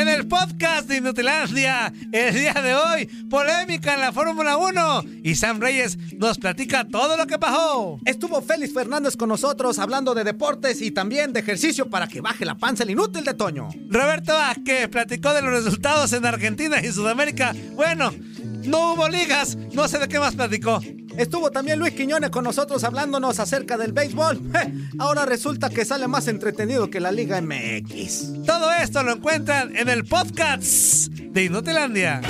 En el podcast de Inutilandia, el día de hoy, polémica en la Fórmula 1 y Sam Reyes nos platica todo lo que pasó. Estuvo Félix Fernández con nosotros hablando de deportes y también de ejercicio para que baje la panza el inútil de Toño. Roberto Vázquez platicó de los resultados en Argentina y Sudamérica. Bueno, no hubo ligas, no sé de qué más platicó. Estuvo también Luis Quiñones con nosotros hablándonos acerca del béisbol. Ahora resulta que sale más entretenido que la Liga MX. Todo esto lo encuentran en el podcast de Inutilandia.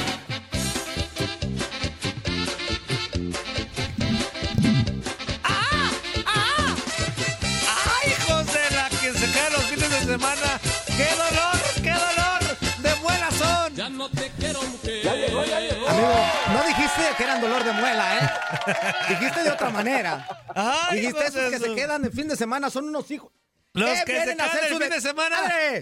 Dijiste que eran dolor de muela, ¿eh? dijiste de otra manera. ¡Ay, dijiste esos que se quedan el fin de semana son unos hijos. Los ¿Qué que se caen hacer el fin de- de semana.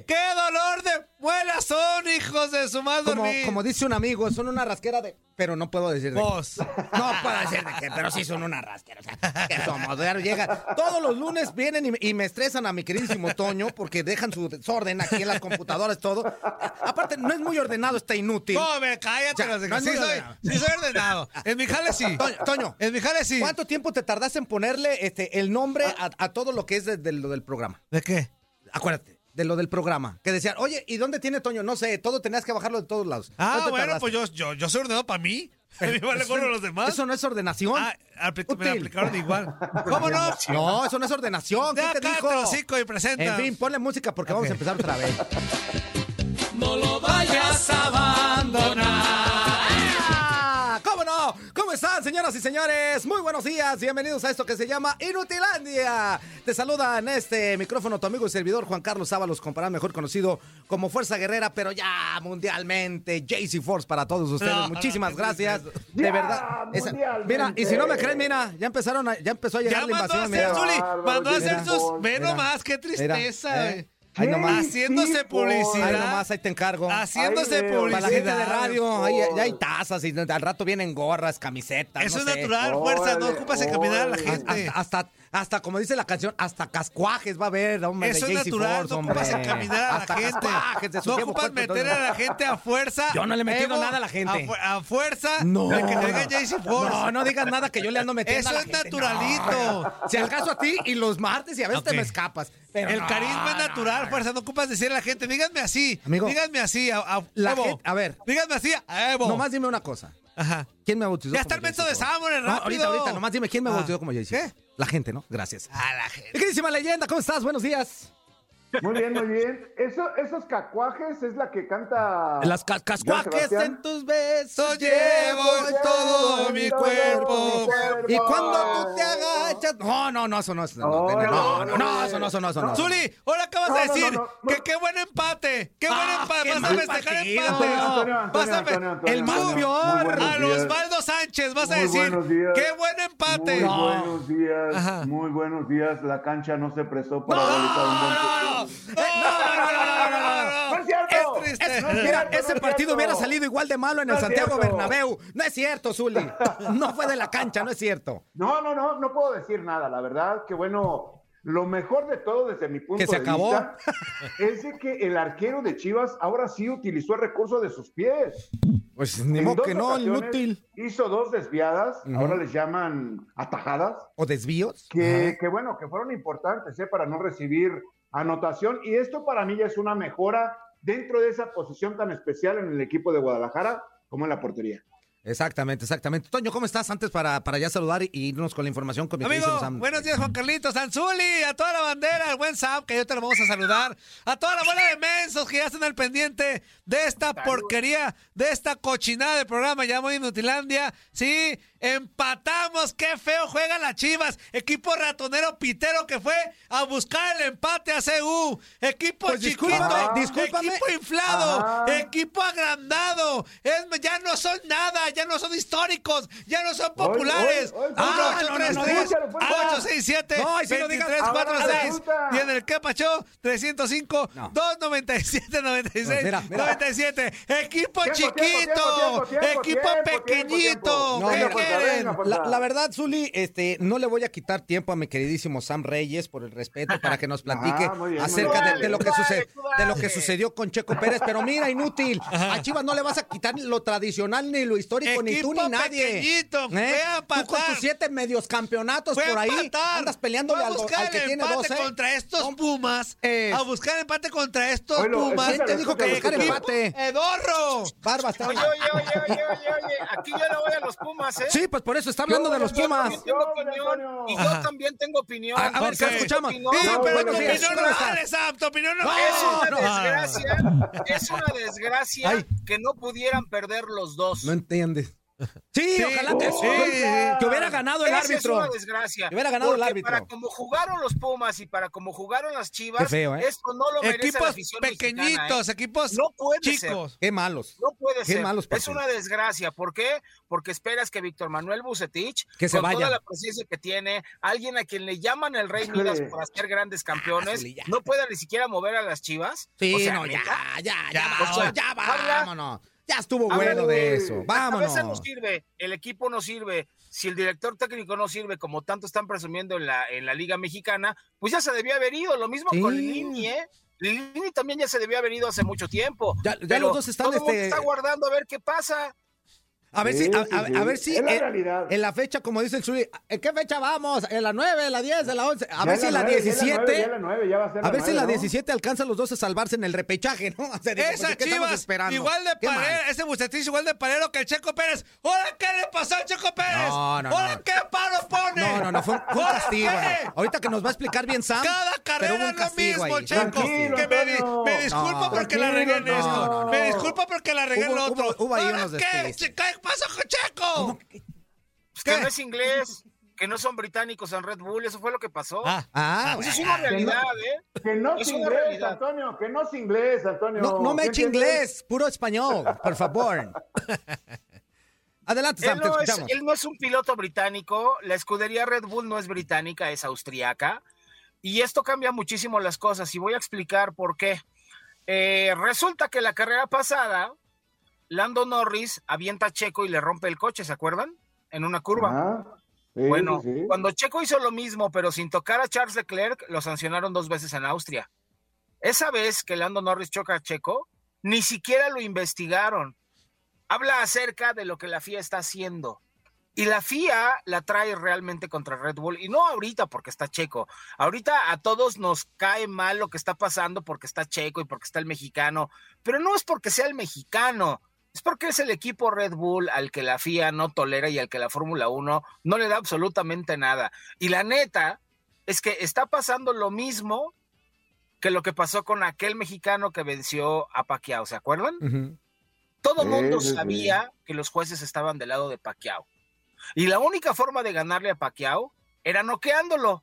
¡Qué dolor de muelas son, hijos de su madre! Como, como dice un amigo, son una rasquera de. Pero no puedo decir de. qué. Vos. No puedo decir de qué, pero sí son una rasquera. O sea, que somos. Ya Llega. Todos los lunes vienen y, me- y me estresan a mi queridísimo Toño porque dejan su desorden aquí en las computadoras, todo. Aparte, no es muy ordenado, está inútil. Come, cállate. O sea, los de- no sí, soy, sí soy ordenado. En mi jale sí. Toño, Toño, En mi jale sí. ¿cuánto tiempo te tardaste en ponerle este, el nombre a, a todo lo que es de, de lo del programa? ¿De qué? Acuérdate, de lo del programa. Que decían, oye, ¿y dónde tiene Toño? No sé, todo tenías que bajarlo de todos lados. Ah, ¿Cuánto bueno, tardaste? pues yo, yo, yo soy ordenado para mí. A mí vale Eso- gorro los demás. Eso no es ordenación. Ah, me aplicaron igual. ¿Cómo no? No, eso no es ordenación. Ya ¿Qué te dijo? el hocico y presenta. En fin, ponle música porque vamos a empezar otra vez. No lo vayas a abandonar. Están, señoras y señores? Muy buenos días. Bienvenidos a esto que se llama Inutilandia. Te saluda en este micrófono tu amigo y servidor Juan Carlos Ábalos, comparado mejor conocido como Fuerza Guerrera, pero ya mundialmente, JC Force para todos ustedes. No, Muchísimas no, gracias. no, De verdad. Esa- mira, y si no me creen, mira, ya empezaron a- ya empezó a llegar Ya la mandó a invasión. hacer, Mira. Zuli. Mandó a hacer sus. Ve nomás, qué tristeza. Mira, güey. ¿eh? Ahí nomás. Haciéndose publicidad. Ahí nomás, ahí te encargo. Haciéndose Para la gente de publicidad. radio, ahí, ya hay tazas y al rato vienen gorras, camisetas. Eso no es sé. natural, fuerza. No ocupas en caminar a la gente. Hasta, hasta, hasta, como dice la canción, hasta cascuajes va a haber, hombre. Eso de es natural, no ocupas encaminar a la gente. No ocupas meter a la gente a fuerza. Yo no le he metido nada a la gente. A, fu- a fuerza No. de que te diga JC Force. No, no digas nada que yo le ando metiendo Eso a la es gente, naturalito. no. Si acaso a ti y los martes y a veces te me escapas. Pero El no, carisma es natural, fuerza. No ocupas decirle a la gente, díganme así. Amigo, díganme así. A, a, la Evo. gente- a ver. Díganme así a Evo. Nomás dime una cosa. Ajá. ¿Quién me bautizó? Ya está el JC de No, rápido. ahorita, ahorita, nomás dime quién me Ah. bautizó como JC. ¿Qué? La gente, ¿no? Gracias. A la gente. Queridísima leyenda, ¿cómo estás? Buenos días. Muy bien, muy bien. Eso, esos cacuajes es la que canta. Las ca- Sebastián. en tus besos Eso llevo en todo mi cuerpo. Y cuando tú te agachas. No, no, no, eso no es. No, no, no, no, no, no, eso no, eso no, eso no. Zuli, ahora acabas de no, decir no, no, que qué buen empate. Qué buen Ah, empate. Vas a festejar empate. Antonio, Antonio, Vas a fe- Antonio, el más peor. A Osvaldo Sánchez vas a Muy decir qué buen empate. Muy No. buenos días, Ajá. muy buenos días. La cancha no se prestó para No, realizar un buen no, no, no, no, no, ¡No es triste. Mira, ese es partido hubiera salido igual de malo en el Santiago. Bernabéu. No es cierto, Zuli. No fue de la cancha, no es cierto. No, no, no, no puedo decir nada. La verdad que bueno, lo mejor de todo desde mi punto Que se de acabó. vista es de que el arquero de Chivas ahora sí utilizó el recurso de sus pies. Pues ni modo que no, inútil. Hizo dos desviadas, Ujú. ahora les llaman atajadas, ¿O desvíos? que, que bueno, que fueron importantes ¿eh? para no recibir anotación, y esto para mí ya es una mejora dentro de esa posición tan especial en el equipo de Guadalajara como en la portería. Exactamente, exactamente. Toño, ¿cómo estás? Antes para, para ya saludar y irnos con la información con mi Amigo, buenos días, Juan Carlitos, Anzuli, a toda la bandera, al buen Sam, que yo te lo vamos a saludar, a toda la bola de mensos que ya están al pendiente de esta porquería, de esta cochinada de programa llamado Inutilandia. Sí, empatamos, qué feo juegan las Chivas, equipo ratonero pitero que fue a buscar el empate a CU, equipo Pues chiquito, discúlpame, discúlpame. equipo inflado, Ajá. equipo agrandado, es, ya no son nada, ya no son históricos, ya no son populares. hoy, hoy, Ah, no, no, no, 833 no, no, no, no. 867 No, y si lo digas, 2346 ahora resulta. y en el que pachó 305 No. 297 96 Mira, mira. 97 equipo Tiempo, chiquito tiempo, tiempo, tiempo, equipo tiempo, pequeñito. Venga, pues, La, verdad, Zuli, este, no le voy a quitar tiempo a mi queridísimo Sam Reyes por el respeto para que nos platique Ah, bien, muy acerca de, de lo que sucede, de lo que sucedió con Checo Pérez. Pero mira, inútil, a Chivas no le vas a quitar lo tradicional ni lo histórico, ni tú ni nadie. ¿Eh? Tú con tus siete medios campeonatos Fue por ahí empatar. andas peleándole al, buscar al que tiene empate 12. contra estos No, Pumas a buscar empate contra estos Pumas ¿Quién te dijo que buscar empate? Edorro Barba, está- Oye, oye, oye, oye, oye, oye, aquí yo le voy a los Pumas, ¿eh? Sí, pues por eso está hablando de los Yo- Pumas. Yo tengo opinión y yo también tengo opinión. A- a ver. ¿qué escuchamos? Sí, No, pero tu opinión ¿Cómo no vale, Sam, tu opinión no. Es una desgracia, es una desgracia Ay. que no pudieran perder los dos. No entiendes. Sí, Sí, ojalá que, sí. que hubiera ganado el Esa árbitro. Es una desgracia. Que hubiera ganado el árbitro. Para como jugaron los Pumas y para como jugaron las Chivas, Qué feo, ¿eh? esto no lo merece la Equipos afición mexicana, pequeñitos, ¿eh? equipos No puede chicos. Qué malos. No puede Qué ser. malos es una desgracia. ¿Por qué? Porque esperas que Víctor Manuel Bucetich, Que se con vaya. toda la presencia que tiene, alguien a quien le llaman el Rey. Midas por hacer grandes campeones, ya. no pueda ni siquiera mover a las Chivas. Sí, O sea, no, ya, ya, ya, Ya, vámonos, o sea, ya, habla- vámonos. Ya estuvo bueno de- de eso. La cabeza no Vámonos. sirve, el equipo no sirve, si el director técnico no sirve, como tanto están presumiendo en la, en la Liga Mexicana, pues ya se debió haber ido. Lo mismo Sí. con Lini, ¿eh? Lini también ya se debió haber ido hace mucho tiempo. Ya- ya los dos están, todo este- está guardando a ver qué pasa. A ver si, Sí, a, sí, a- sí. a ver si Es la en, en la fecha, como dice el Zuli, ¿en qué fecha vamos? ¿En la 9, en la 10, en la 11? A Ya ver si en la nueve, ya es 17. nueve, ya es la nueve, ya va a ver si en la ¿no? 17 alcanzan los dos a salvarse en el repechaje, ¿no? O sea, digo, Esa pues, ¿qué estamos Chivas, esperando? igual de palero, ese Bucetich igual de palero que el Checo Pérez. ¿Ahora qué le pasó al Checo Pérez? No, no, ¿Ahora no. qué paro pone? No, no, no, fue un, fue un ¿Ahora castigo. Ahorita que nos va a explicar bien Sam. Cada carrera es lo mismo, ahí. Checo. Tranquilo, Que me, me disculpo No, porque la regué en esto. no, no, Me disculpo porque la regué en lo otro. hubo- ahí ¿Ahora unos qué? despistes. ¿Qué pasó con Checo? Pues que no es inglés, que no son británicos en Red Bull, eso fue lo que pasó. Ah, Ah, Eso es una realidad, ¿eh? Que no Es inglés, realidad. Antonio, que no es inglés, Antonio. No, no me ¿Sí eche inglés, puro español, por favor. Adelante, Sam, Él te no, es, escuchamos. él no es un piloto británico, la escudería Red Bull no es británica, es austriaca. Y esto cambia muchísimo las cosas y voy a explicar por qué. Eh, resulta que la carrera pasada, Lando Norris avienta a Checo y le rompe el coche, ¿se acuerdan? En una curva. Ah, sí, Bueno, sí, cuando Checo hizo lo mismo, pero sin tocar a Charles Leclerc, lo sancionaron dos veces en Austria. Esa vez que Lando Norris choca a Checo, ni siquiera lo investigaron. Habla acerca de lo que la FIA está haciendo. Y la FIA la trae realmente contra Red Bull. Y no ahorita porque está Checo. Ahorita a todos nos cae mal lo que está pasando porque está Checo y porque está el mexicano. Pero no es porque sea el mexicano. Es porque es el equipo Red Bull al que la FIA no tolera y al que la Fórmula 1 no le da absolutamente nada. Y la neta es que está pasando lo mismo que lo que pasó con aquel mexicano que venció a Pacquiao, ¿se acuerdan? Todo Sí, mundo sabía que los jueces estaban del lado de Pacquiao. Y la única forma de ganarle a Pacquiao era noqueándolo.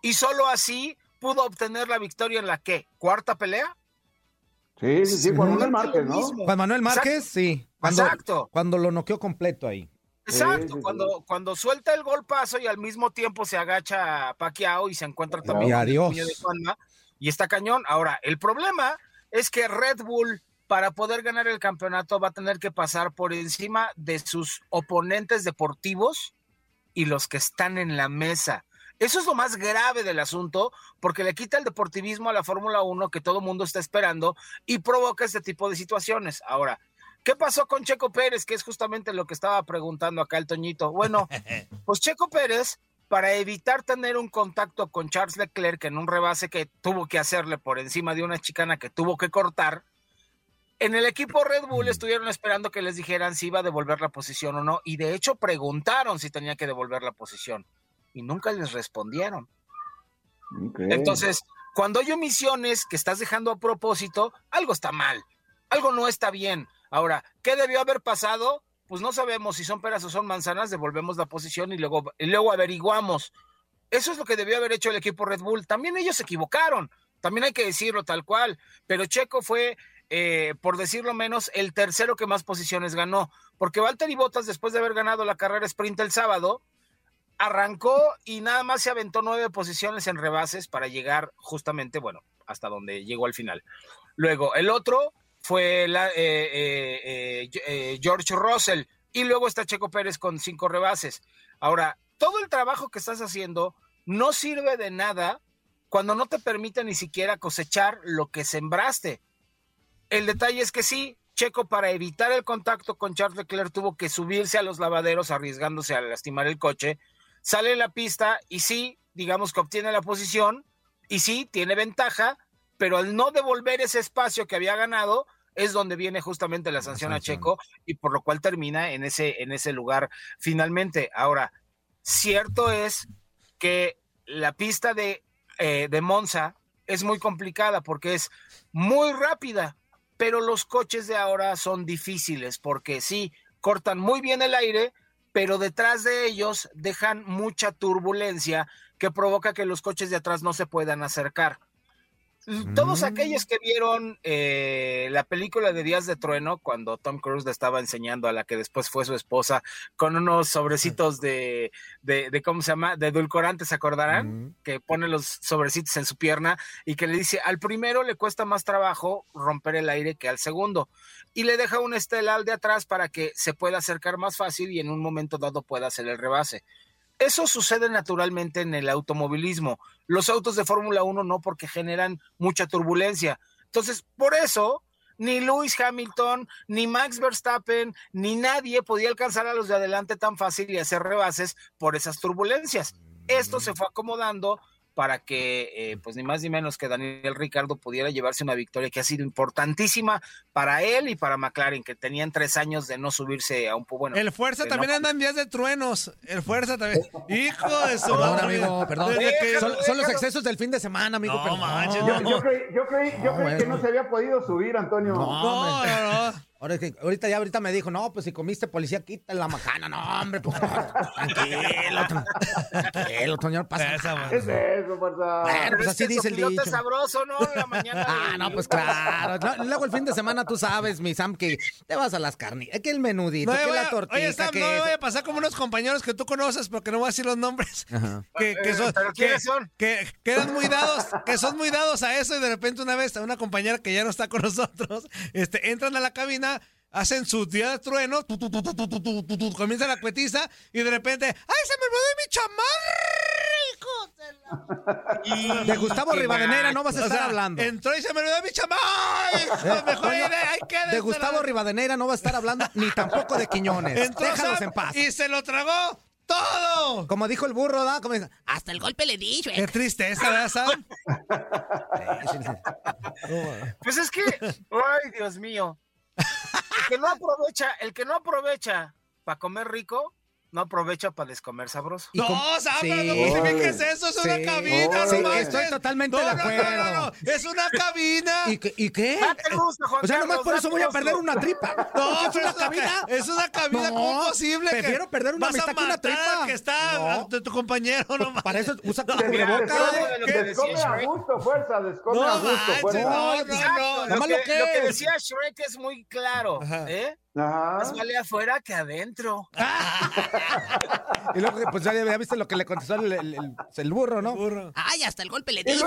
Y solo así pudo obtener la victoria en la que cuarta pelea. Sí, sí, sí, Juan Manuel Márquez, ¿no? Juan Manuel Márquez, sí. Cuando, Exacto. cuando lo noqueó completo ahí. Exacto, Sí, sí, cuando, cuando suelta el golpazo y al mismo tiempo se agacha a Pacquiao y se encuentra también Y con el puño de Juanma, y está cañón. Ahora, el problema es que Red Bull, para poder ganar el campeonato, va a tener que pasar por encima de sus oponentes deportivos y los que están en la mesa. Eso es lo más grave del asunto, porque le quita el deportivismo a la Fórmula 1 que todo mundo está esperando y provoca este tipo de situaciones. Ahora, ¿qué pasó con Checo Pérez? Que es justamente lo que estaba preguntando acá el Toñito. Bueno, pues Checo Pérez para evitar tener un contacto con Charles Leclerc en un rebase que tuvo que hacerle por encima de una chicana que tuvo que cortar, en el equipo Red Bull estuvieron esperando que les dijeran si iba a devolver la posición o no, y de hecho preguntaron si tenía que devolver la posición, y nunca les respondieron. Entonces, cuando hay omisiones que estás dejando a propósito, algo está mal, algo no está bien. Ahora, ¿qué debió haber pasado? Pues no sabemos si son peras o son manzanas, devolvemos la posición y luego, y luego averiguamos. Eso es lo que debió haber hecho el equipo Red Bull. También ellos se equivocaron, también hay que decirlo tal cual, pero Checo fue, eh, por decirlo menos, el tercero que más posiciones ganó, porque Valtteri Bottas, después de haber ganado la carrera sprint el sábado, arrancó y nada más se aventó nueve posiciones en rebases para llegar justamente, bueno, hasta donde llegó al final. Luego, el otro fue la, eh, eh, eh, eh, George Russell y luego está Checo Pérez con cinco rebases. Ahora, todo el trabajo que estás haciendo no sirve de nada cuando no te permite ni siquiera cosechar lo que sembraste. El detalle es que sí, Checo para evitar el contacto con Charles Leclerc tuvo que subirse a los lavaderos arriesgándose a lastimar el coche, sale en la pista y sí, digamos que obtiene la posición y sí, tiene ventaja, pero al no devolver ese espacio que había ganado es donde viene justamente la sanción a Checo y por lo cual termina en ese, en ese lugar finalmente. Ahora, cierto es que la pista de, eh, de Monza es muy complicada porque es muy rápida, pero los coches de ahora son difíciles porque sí, cortan muy bien el aire, pero detrás de ellos dejan mucha turbulencia que provoca que los coches de atrás no se puedan acercar. Todos Mm. aquellos que vieron eh, la película de Días de Trueno, cuando Tom Cruise le estaba enseñando a la que después fue su esposa, con unos sobrecitos de, de, de ¿cómo se llama? De edulcorante, ¿se acordarán? Mm. Que pone los sobrecitos en su pierna y que le dice, al primero le cuesta más trabajo romper el aire que al segundo. Y le deja un estelal de atrás para que se pueda acercar más fácil y en un momento dado pueda hacer el rebase. Eso sucede naturalmente en el automovilismo. Los autos de Fórmula 1 no porque generan mucha turbulencia. Entonces, por eso, ni Lewis Hamilton, ni Max Verstappen, ni nadie podía alcanzar a los de adelante tan fácil y hacer rebases por esas turbulencias. Esto se fue acomodando para que, eh, pues ni más ni menos que Daniel Ricardo pudiera llevarse una victoria que ha sido importantísima para él y para McLaren, que tenían tres años de no subirse a un poco bueno. El Fuerza también no- anda en días de truenos. El Fuerza también. Hijo de su Perdón, madre. amigo, perdón. Que- Son, son los excesos del fin de semana, amigo. No, perdón. manches, Yo, yo creí, yo creí, yo No, creí que bueno. no se había podido subir, Antonio. No, no, no. Ahora es que ahorita ya ahorita me dijo, no, pues si comiste policía, quita la macana. No, hombre, pues tranquilo, tran- tranquilo, señor, pasa. Esa, nada. ¿Qué es eso, fuerza? Bueno, pues es así que dice el dicho. sabroso, ¿no? En la mañana. Ah, no, pues claro. No, luego el fin de semana tú sabes, mi Sam, que te vas a las carnitas, que el menudito, No que la tortilla, oye, Sam, que no me vaya a pasar como unos compañeros que tú conoces, porque no voy a decir los nombres. Ajá. Que, que Eh, son, ¿pero que, quiénes son? que quedan muy dados, que son muy dados a eso y de repente una vez una compañera que ya no está con nosotros, este, entran a la cabina, hacen sus días de truenos, comienza la cuetiza y de repente, ¡ay, se me olvidó mi chamarra! Hijo de, Gustavo Rivadeneira no vas a estar hablando. Entró y se me olvidó mi chamarra. Eh, mejor hay de Gustavo Rivadeneira no vas a estar hablando ni tampoco de Quiñones. Entró Déjalos en paz. Y se lo tragó todo. Como dijo el burro, ¿da? Como dijo, hasta el golpe le di, güey. Qué tristeza, ¿verdad, Sam? pues es que, ay, Dios mío. El que no aprovecha, el que no aprovecha para comer rico, no aprovecha para descomer sabroso. No, Sam, Sí. no justifiques eso, es una cabina, Sí, no manches. estoy totalmente No, de no, no, acuerdo. no, no, es una cabina. ¿Y, qué- y qué? Date gusto, Juan O sea, nomás Carlos, por eso voy a perder una tripa. No, es una cabina. es una cabina, No, ¿cómo es posible? que prefiero perder una amistad que una tripa. que está No. de tu compañero, no manches. Para eso usa ¿Qué? decía Descome a gusto, fuerza, descome No a gusto, fuerza. no, no, no. Más lo, que, decía Shrek es muy claro. ¿eh? Ajá. Más vale afuera que adentro. Y luego, pues ya, ya viste lo que le contestó el, el- el- el burro, ¿no? Burro. Ay, hasta el golpe le di.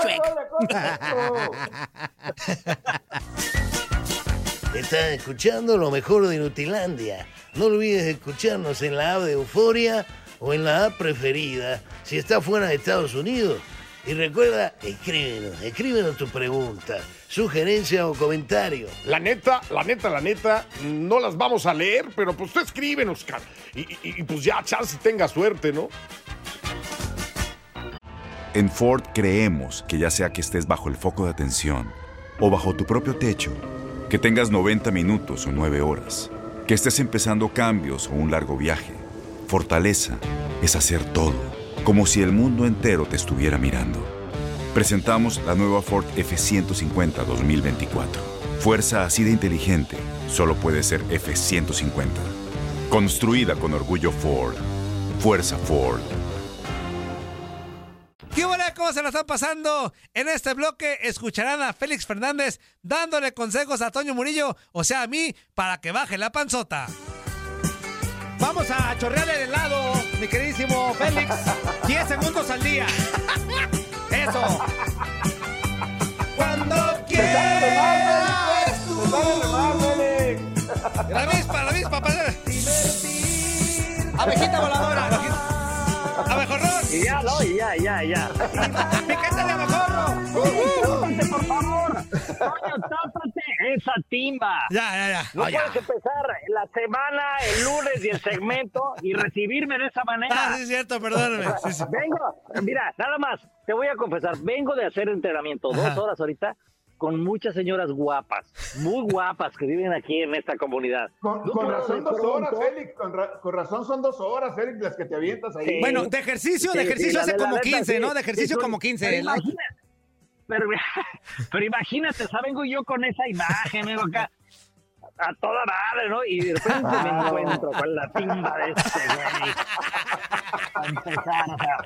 Estás escuchando lo mejor de Nutilandia. No olvides escucharnos en la app de Euforia o en la app preferida si estás fuera de Estados Unidos. Y recuerda, escríbenos, escríbenos tu pregunta, sugerencia o comentario. La neta, la neta, la neta, no las vamos a leer, pero pues tú escríbenos. Y, y- y, pues ya, chance tenga suerte, ¿no? En Ford creemos que ya sea que estés bajo el foco de atención o bajo tu propio techo, que tengas 90 minutos o 9 horas, que estés empezando cambios o un largo viaje, fortaleza es hacer todo, como si el mundo entero te estuviera mirando. Presentamos la nueva Ford F150 2024. Fuerza así de inteligente solo puede ser F150. Construida con orgullo Ford. Fuerza Ford. ¿Qué hola? ¿Cómo se la están pasando? En este bloque escucharán a Félix Fernández dándole consejos a Toño Murillo, o sea, a mí, para que baje la panzota. Vamos a chorrear el helado, mi queridísimo Félix. 10 segundos al día. Eso. Cuando quieras tú. La misma, la para... Abejita voladora. ¡Abejorrón! Y ya, no, y ya, ya, ya. ¡Piquete de abejorro! Por favor. Tápate esa timba. Ya, ya, ya. No Oh, ya. puedes empezar la semana, el lunes y el segmento y recibirme de esa manera. Ah, sí, es cierto, perdóname. Sí, sí. Vengo, mira, nada más, te voy a confesar, vengo de hacer entrenamiento dos Ajá. horas ahorita con muchas señoras guapas, muy guapas que viven aquí en esta comunidad. Con, No con razón dos horas, Félix. Con, ra- con razón son dos horas, Félix, las que te avientas ahí. Sí. Bueno, de ejercicio, de Sí, sí, ejercicio hace de- como neta, 15, sí. ¿no? De ejercicio Sí, como Pero 15. La- imagínate, pero, pero imagínate, o sea, vengo yo con esa imagen, vengo acá a toda madre, ¿no? Y de repente me encuentro con la timba de este güey. Para empezar, o sea,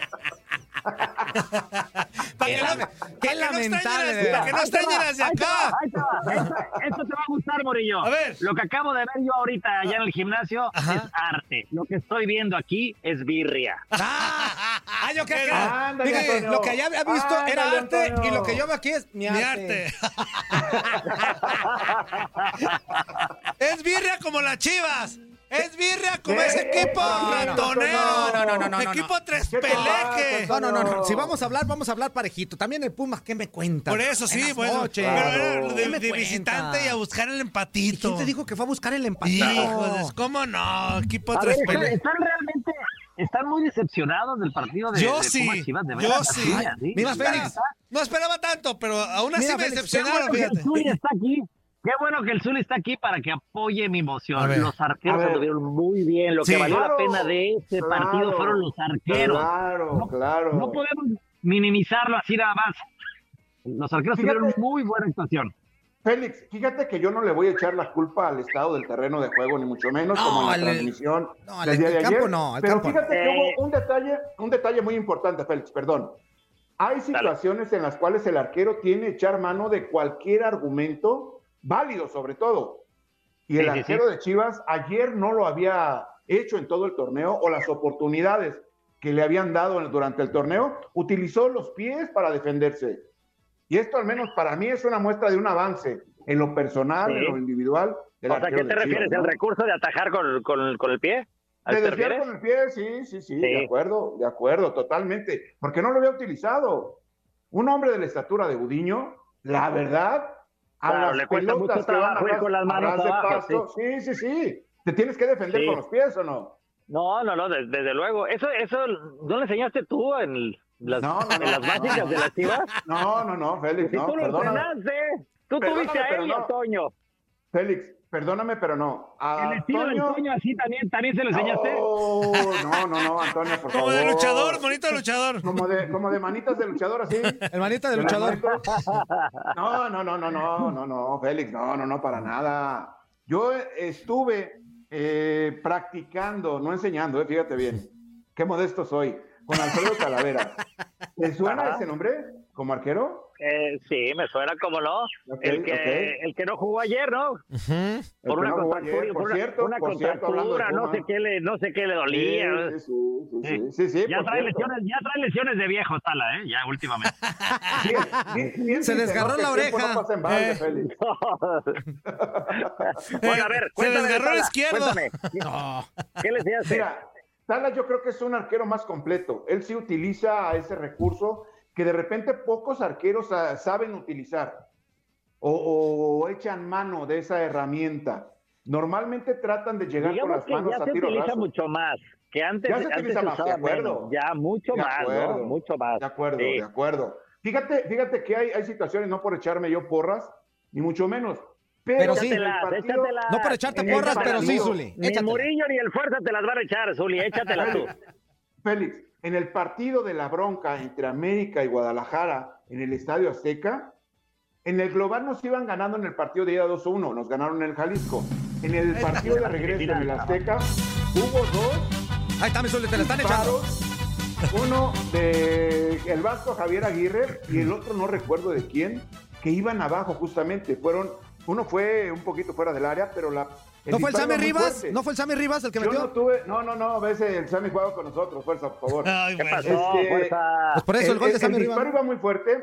Para que no- Qué que lamentable, Para que no extrañen hacia acá. Esto, te va a gustar, Morillo. A ver. Lo que acabo de ver yo ahorita allá en el gimnasio Ajá. es arte. Lo que estoy viendo aquí es birria. Ah, ah, yo que. Ándale, Dije, Antonio. lo que allá había visto era Ándale, arte Antonio. y lo que yo veo aquí es mi arte. Mi arte. es birria como las chivas. Es birria como ¿Qué? ese equipo No, ratonero. no, no, no, no, no, Equipo tres ¿Qué te peleque. pasa, No, no, no, no. No. Si vamos a hablar, vamos a hablar parejito. También el Pumas, ¿qué me cuenta? Por eso sí, bueno. Pero de, de visitante y a buscar el ¿Y empatito. quién te dijo que fue a buscar el empate? Híjoles, ¿cómo no? Equipo A tres ver, ¿están, peleque. están realmente, están muy decepcionados del partido de, Yo de sí, Pumas Chivas, de yo sí. Mira, Félix, No esperaba tanto, pero aún así Mira, me Félix, decepcionaron, bueno que el fíjate. Zuli está aquí. Qué bueno que el Zuli está aquí para que apoye mi emoción. Los arqueros anduvieron muy bien. Lo Sí. que valió Claro, la pena de este claro. partido fueron los arqueros. Claro, No- claro. No podemos minimizarlo así nada más. Los arqueros Fíjate. tuvieron muy buena actuación. Félix, fíjate que yo no le voy a echar la culpa al estado del terreno de juego, ni mucho menos, No, como en la transmisión no, al- campo ayer. no, al Pero campo no. fíjate que hubo un detalle, un detalle muy importante, Félix, perdón. Hay situaciones en las cuales el arquero tiene que echar mano de cualquier argumento válido, sobre todo. Y el Sí, sí, arquero de Chivas ayer no lo había hecho en todo el torneo o las oportunidades que le habían dado durante el torneo, utilizó los pies para defenderse. Y esto al menos para mí es una muestra de un avance en lo personal, en lo individual. O sea, ¿qué te Chivas, refieres? ¿no? ¿El recurso de atajar con, con- con el pie? ¿A De desviar con el pie, sí, sí, sí, Sí. de acuerdo, de acuerdo, totalmente. Porque no lo había utilizado. Un hombre de la estatura de Gudiño, la verdad, a Claro, le cuesta mucho trabajo ir con las manos abajo, pasto, sí, sí, sí. Te tienes que defender Sí. con los pies o no. No, no, no, de- desde luego. Eso, eso, ¿no le enseñaste tú en las, No, no, en no, las no, básicas no. de las chivas? No, no, no, Félix, Si no, tú lo perdóname. entrenaste, tú tuviste a él y a no. Toño. Félix, perdóname, pero no. A El estilo del Toño- Toño así también, también se lo enseñaste. Oh, no, no, no, Antonio, por Como favor. de luchador, bonito de luchador. Como de, como de manitas de luchador, así. El manita de ¿De luchador. No, no, no, no, no, no, no, Félix, no, no, no, para nada. Yo estuve eh, practicando, no enseñando, eh, fíjate bien, qué modesto soy, con Alfredo Talavera. ¿Te suena Ajá. ese nombre como arquero? Eh, sí, me suena como no. El, que, el que no jugó ayer, ¿no? Por una no contractura, ayer, por una, cierto, una por cierto, hablando de contractura, no sé qué le, no sé qué le dolía. Sí, sí, sí, sí, sí, sí, sí, ya trae cierto. lesiones, ya trae lesiones de viejo, Tala, eh, ya últimamente. Se desgarró la oreja. No pasa en balde, Eh. Félix. bueno, a ver, Se cuéntame, desgarró el izquierdo. ¿qué le enseñaste? Mira, Tala yo creo que es un arquero más completo. Él sí utiliza ese recurso que de repente pocos arqueros ah, saben utilizar o, o echan mano de esa herramienta. normalmente tratan de llegar con Digamos las que manos ya a se tiro utiliza raso. mucho más. Que antes, Ya se antes utiliza más, de acuerdo. menos, Ya, mucho De más, acuerdo. ¿no? Mucho más. De acuerdo, Sí. de acuerdo. Fíjate, fíjate que hay, hay situaciones, no por echarme yo porras, ni mucho menos. Pero, Pero sí. Échatelas, partido- échatelas. No por echarte porras, pero sí, Zuli. Ni el Échatela. Murillo ni el Fuerza te las van a echar, Zuli. Échatelas tú. Félix, en el partido de la bronca entre América y Guadalajara en el Estadio Azteca, en el global nos iban ganando en el partido de ida 2-1, nos ganaron en el Jalisco. En el partido de regreso en el Azteca hubo dos Ahí está, mi Zuli, te la están echando. uno de el Vasco Javier Aguirre y el otro no recuerdo de quién, que iban abajo justamente. Fueron, uno fue un poquito fuera del área, pero la ¿No fue el disparo Sammy Rivas? ¿No fue el Sammy Rivas el que Yo metió? no tuve, no, no, no, a veces el Sammy jugaba con nosotros, fuerza, por favor. Ay, ¿Qué pasó, Este, Fuerza? Pues por eso el, gol de Sammy disparo Rivas. iba muy fuerte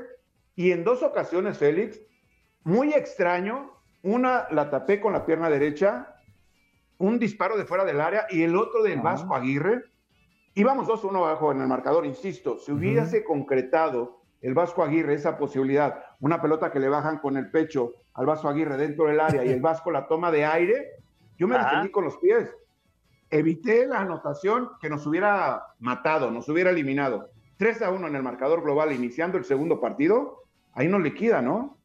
y en dos ocasiones, Félix, muy extraño. Una la tapé con la pierna derecha, un disparo de fuera del área y el otro del Vasco Aguirre. Íbamos 2-1 abajo en el marcador, insisto. Si hubiese concretado el Vasco Aguirre esa posibilidad, una pelota que le bajan con el pecho al Vasco Aguirre dentro del área y el Vasco la toma de aire, yo me Ajá. defendí con los pies. Evité la anotación que nos hubiera matado, nos hubiera eliminado. 3 a 1 en el marcador global, iniciando el segundo partido, ahí nos liquida, ¿no?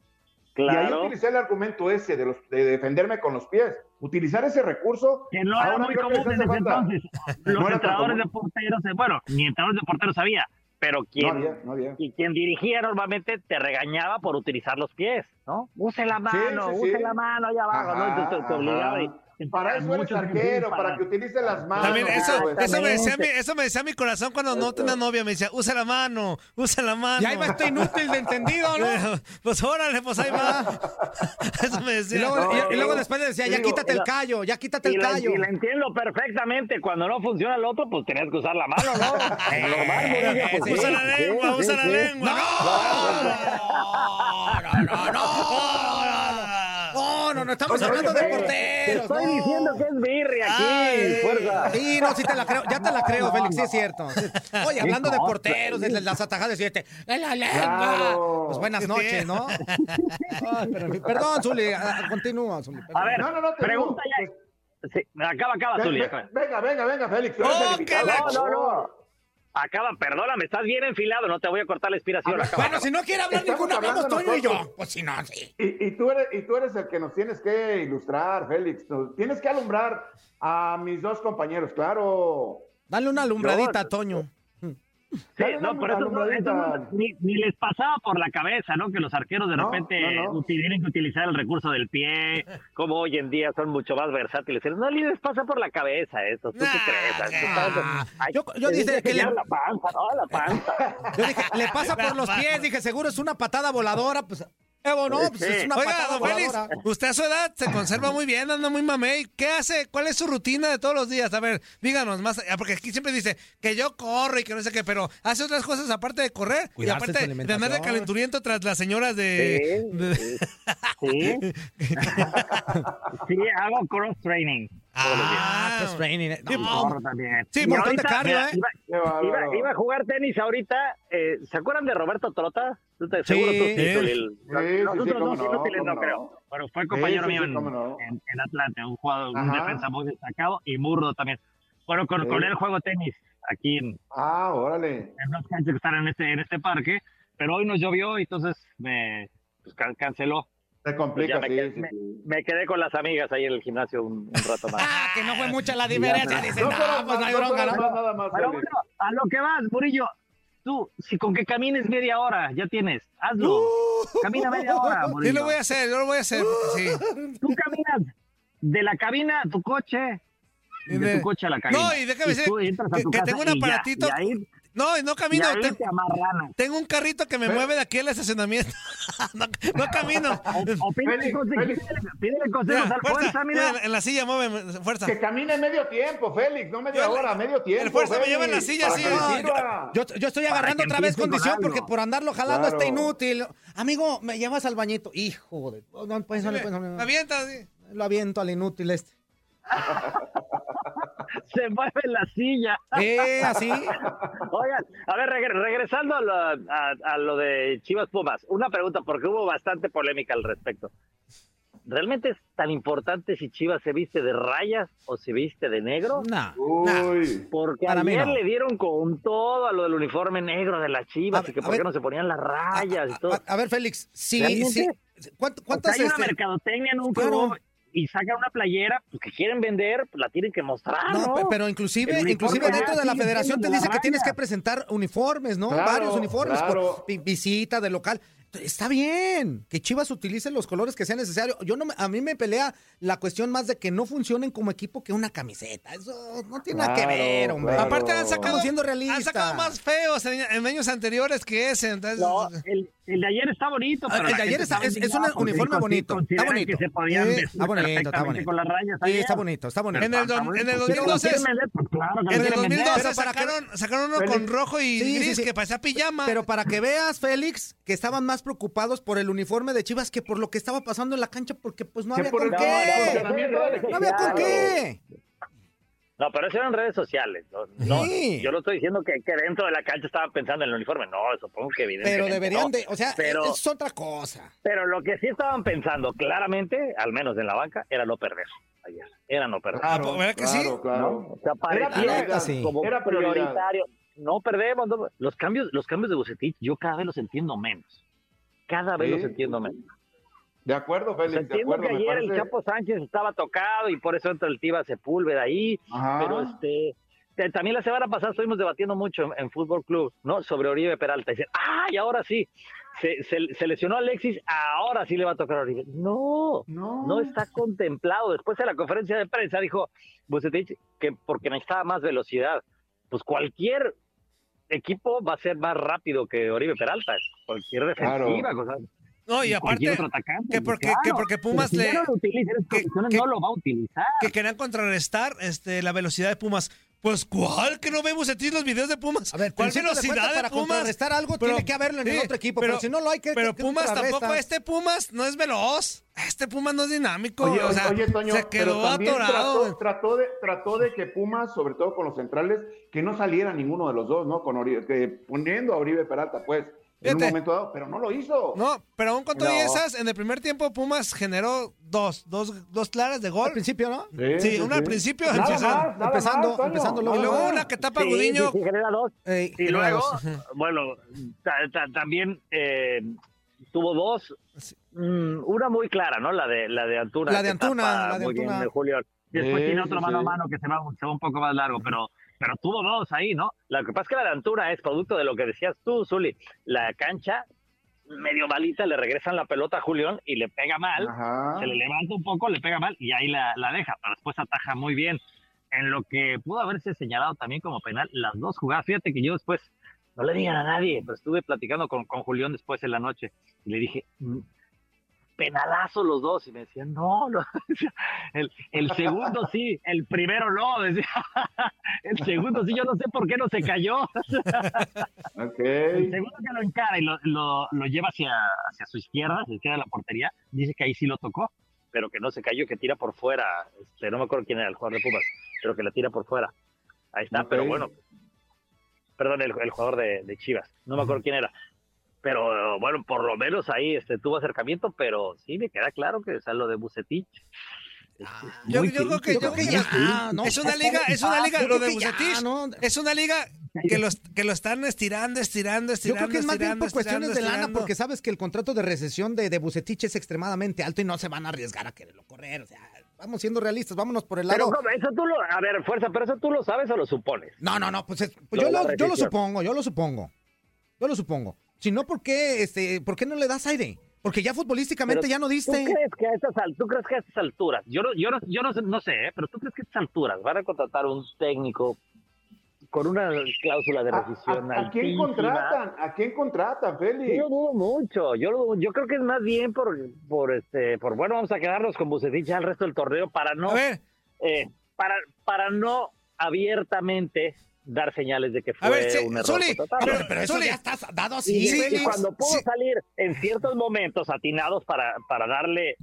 Y ahí Claro. utilicé el argumento ese de, los, de defenderme con los pies. Utilizar ese recurso. Que no era muy común falta. entonces. No Los tan entrenadores de porteros, eh, bueno, ni entrenadores de porteros había, pero No quien, había, no había. y quien dirigía normalmente te regañaba por utilizar los pies, ¿no? Use la mano, sí, use sí. la mano allá abajo, ¿no? Y te, te- te obligaba. y- Para eso eres arquero, para que utilice las manos. También eso, eso, me decía mi, Exactamente. eso me decía mi corazón cuando no tenía novia. Me decía, usa la mano, usa la mano. Y ahí va este inútil de entendido, ¿no? Pues órale, pues ahí va. Eso me Y decía. luego, No, y- y luego después le decía, ya digo, quítate el callo, ya quítate el callo. y la entiendo perfectamente. Cuando no funciona el otro, pues tenías que usar la mano, ¿no? Normal, pues, Usa sí, la lengua, sí, usa la sí. lengua. No, no, no, no, no, estamos Oye, hablando de te- Te porteros. estoy no. diciendo que es birria aquí, Ay. fuerza. Sí, no, sí te la creo, ya te la creo, Félix, sí es cierto. Oye, hablando de porteros, de las atajadas, y este, la lengua. Claro. Pues buenas noches, ¿no? Ay, pero- perdón, Zuli, ah, continúa, Zuli. perdón. A ver, No, no, no, te pregunta ya. Sí, acaba, acaba, Zuli. Venga, venga, venga, Félix. Oh, No, no, no. Acaba, perdóname, estás bien enfilado, no te voy a cortar la inspiración. A ver, acaba. Bueno, si no quiere hablar Estamos ninguno, hablamos hablando Toño y yo. Pues si no, sí. Y, y tú eres, y tú eres el que nos tienes que ilustrar, Félix. Nos- Tienes que alumbrar a mis dos compañeros, claro. Dale una alumbradita, Yo- Toño. Sí, no, por eso, no, eso no- ni, ni les pasaba por la cabeza, ¿no? Que los arqueros de No, repente no, no. uti- tienen que utilizar el recurso del pie, como hoy en día son mucho más versátiles. No ni les pasa por la cabeza eso, ¿tú qué crees? nah. Ay, Yo- yo dije que le- la panza, ¿no? La panza. Yo dije, le pasa por los pies, dije, seguro es una patada voladora, pues, Evo, no, pues es una Oiga, patada don Félix, usted a su edad se conserva muy bien, anda muy mamey. ¿Qué hace? ¿Cuál es su rutina de todos los días? A ver, díganos más, ah, porque aquí siempre dice que yo corro y que no sé qué, pero hace otras cosas aparte de correr Cuidarse y aparte de andar de calenturiento tras las señoras de... Sí, de- sí. Sí. Sí, hago cross training. Ah, cross training. eh. Sí, No, también. Sí, Y importante ahorita, cardio, mira, ¿eh? Iba, a jugar tenis ahorita. eh, ¿Se acuerdan de Roberto Trota? Sí. seguro tú Sí. Nosotros no, no creo. Pero fue compañero Sí, sí, mío sí, en, en, en Atlante, un jugador, un defensa muy destacado y Murdo también. Bueno, con, Sí. con él juego tenis aquí en, Ah, órale. en unas canchas que están en este, en este parque, pero hoy nos llovió y entonces me pues, can- canceló. Se complica, me, sí, quedé, sí, me- sí. me quedé con las amigas ahí en el gimnasio un, un rato más. Ah, que no fue mucha la diferencia. Dice, No no, fueron pues no más, hay no bronca, fueron ¿no? más, nada más, Pero bueno, a lo que vas, Murillo. Tú, si con que camines media hora, ya tienes, hazlo. Camina media hora, Sí Murillo. lo voy a hacer, yo lo voy a hacer. Tú caminas de la cabina a tu coche, de de- tu coche a la cabina. No, y déjame decir tú entras a que- tu que casa tengo un y ya, aparatito- Y ahí, No, y no camino, te- tengo un carrito que me mueve de aquí al estacionamiento. no, no camino. O pídele, Félix, pídele- consejos Mira, al fuerza, fuerza, mira. en la silla mueve, fuerza. Que camine medio tiempo, Félix, no media hora, medio tiempo. el fuerza me lleva en la silla, sí, no. Yo, yo estoy agarrando otra vez condición porque por andarlo jalando Claro. está inútil. Amigo, me llevas al bañito. Hijo de. No, pues, no, pues, no, no, no. Avienta, sí. Lo aviento al inútil este. Se mueve la silla. Eh, así. Oigan, a ver, regre- regresando a lo, a- a lo de Chivas Pumas, una pregunta, porque hubo bastante polémica al respecto. ¿realmente es tan importante si Chivas se viste de rayas o se viste de negro? No. Uy. Porque Para mí ayer no. le dieron con todo a lo del uniforme negro de las Chivas A- y que a por ver. qué no se ponían las rayas y todo. A, a ver, Félix, sí, ¿Realmente? sí. ¿Cuánto- O sea, ¿Cuántas hay una este, mercadotecnia en un Claro. Y sacan una playera pues, que quieren vender, pues la tienen que mostrar, No, ¿no? pe- pero inclusive, inclusive dentro de la federación te dice que tienes que presentar uniformes, ¿no? Claro, Varios uniformes por claro. visita de local. Está bien que Chivas utilice los colores que sea necesario. Yo no, me- a mí me pelea la cuestión más de que no funcionen como equipo que una camiseta. Eso no tiene nada que Claro, ver, hombre. claro. Aparte han sacado, siendo han realistas. sacado más feos en, en años anteriores que ese. Entonces, No, el, el de ayer está bonito. Ah, pero el de ayer está- es- es un uniforme bonito, está bonito. que se podían Sí, está bonito, está bonito. con las rayas Sí, está bonito, está bonito. En el do- en el pues, si lo 2012 quieren vender, pues claro que lo en el quieren vender. 2012 Pero para que- sacaron, sacaron uno Félix. con rojo y Sí, sí, gris sí. que parecía pijama. Pero para que veas, Félix, que estaban más preocupados por el uniforme de Chivas que por lo que estaba pasando en la cancha, porque pues no había por con el qué. del No había con qué. No, pero eso eran redes sociales. No, no, Sí. Yo no estoy diciendo que, que dentro de la cancha estaban pensando en el uniforme. No, supongo que evidentemente Pero deberían no. de, o sea, Pero- es otra cosa. Pero lo que sí estaban pensando claramente, al menos en la banca, era no perder ayer. Era no perder. Claro, ¿verdad que sí? claro, claro. ¿no? O sea, Era parecía prioridad, sí. como Era prioridad. prioritario. No perdemos. no- Los cambios, los cambios de Bucetich, yo cada vez los entiendo menos. Cada vez Sí. los entiendo menos. De acuerdo, O sea, Félix, de entiendo acuerdo. que ayer el Chapo Sánchez estaba tocado y por eso entra el Tiva Sepúlveda ahí. Ajá. Pero este te- también la semana pasada estuvimos debatiendo mucho en, en Fútbol Club, ¿no? Sobre Oribe Peralta. Dicen, ¡ay, ahora sí! Se, se- se lesionó Alexis, ahora sí le va a tocar a Oribe. No, No. no está contemplado. Después de la conferencia de prensa dijo Bucetich que porque necesitaba más velocidad. Pues cualquier equipo va a ser más rápido que Oribe Peralta. Cualquier defensiva, cosa- no, y aparte otro atacante. que porque, claro. que porque Pumas si le no lo utiliza, que- que- no lo va a utilizar. que querían contrarrestar este, la velocidad de Pumas. Pues, ¿cuál? Que no vemos a ti los videos de Pumas. A ver, ¿cuál de velocidad de, para Pumas? contrarrestar algo tiene que haberlo en el otro equipo, pero si no lo hay, ¿qué- Pero Pumas tampoco, este Pumas no es veloz. Este Pumas no es dinámico. Oye, o sea, oye, Toño, se pero quedó también atorado. Trató, trató de, trató de que Pumas, sobre todo con los centrales, que no saliera ninguno de los dos, ¿no? Con Oribe, que poniendo a Oribe Peralta, pues, en un momento dado, pero no lo hizo. No, pero aún con No. esas, en el primer tiempo Pumas generó dos, dos, dos claras de gol. Al principio, ¿no? Sí, una al principio, Nada empezando- más, nada empezando- más, Toño, empezando nada Y luego una que tapa Sí, Gudiño. sí, sí, genera dos. Ey, Y luego, bueno, ta- ta- también eh, tuvo dos, mm, una muy clara, ¿no? La de la de Antuna. La de Antuna, la de muy bien Antuna. de Julio. Después Sí, tiene sí, otro mano sí. a mano que se va, se va un poco más largo, pero pero tuvo dos ahí, ¿no? Lo que pasa es que la de Antuna es producto de lo que decías tú, Zuli. La cancha medio malita, le regresan la pelota a Julián y le pega mal. Ajá. se le levanta un poco, le pega mal y ahí la, la deja, pero después ataja muy bien. En lo que pudo haberse señalado también como penal, las dos jugadas, fíjate que yo después, no le digan a nadie, pero estuve platicando con, con Julián después en la noche y le dije, "Mm, penalazo los dos, y me decían, no, no. El, el segundo sí, el primero no, decía, el segundo sí, yo no sé por qué no se cayó. El segundo que lo encara y lo, lo, lo lleva hacia, hacia su izquierda, hacia la izquierda de la portería, dice que ahí sí lo tocó, pero que no se cayó, que tira por fuera. Este, no me acuerdo quién era el jugador de Pumas, pero que la tira por fuera. Ahí está, pero bueno. Perdón, el, el jugador de, de Chivas, no me acuerdo quién era. Pero bueno, por lo menos ahí este, tuvo acercamiento, pero sí me queda claro que es lo de Bucetich. Es- es Yo, yo creo que, yo creo que ya, ya- ¿no? es una liga, es una liga, Yo lo de Bucetich, ¿no? es una liga que los que lo están estirando, estirando, Yo estirando, creo que es más bien estirando, por cuestiones de estirando, lana, estirando. porque sabes que el contrato de recesión de, de Bucetich es extremadamente alto y no se van a arriesgar a quererlo correr. O sea, vamos siendo realistas, vámonos por el Pero lado. ¿cómo? eso tú lo, a ver, fuerza, pero eso tú lo sabes o lo supones. No, no, no, pues, es- pues Lo yo, de lo, yo lo supongo, yo lo supongo. Yo lo supongo. Si no, ¿por qué, este, ¿por qué no le das aire? Porque ya futbolísticamente Pero ya no ¿Tú diste. crees que a estas, tú crees que a estas alturas, yo no, yo no, yo no, sé- no sé, ¿eh? pero tú crees que a estas alturas van a contratar un técnico con una cláusula de ¿A, rescisión a- a quién contratan? ¿A quién contratan, Félix? Yo dudo mucho, yo lo dudo- yo creo que es más bien por, por este, por bueno, vamos a quedarnos con Bucetich ya el resto del torneo para no, A ver, eh, para, para no abiertamente dar señales de que fue A ver, sí, un error Zuli. Pero, pero eso Zuli. ya está dado Y, así, Sí, y Félix. cuando pudo sí. salir en ciertos momentos atinados para, para darle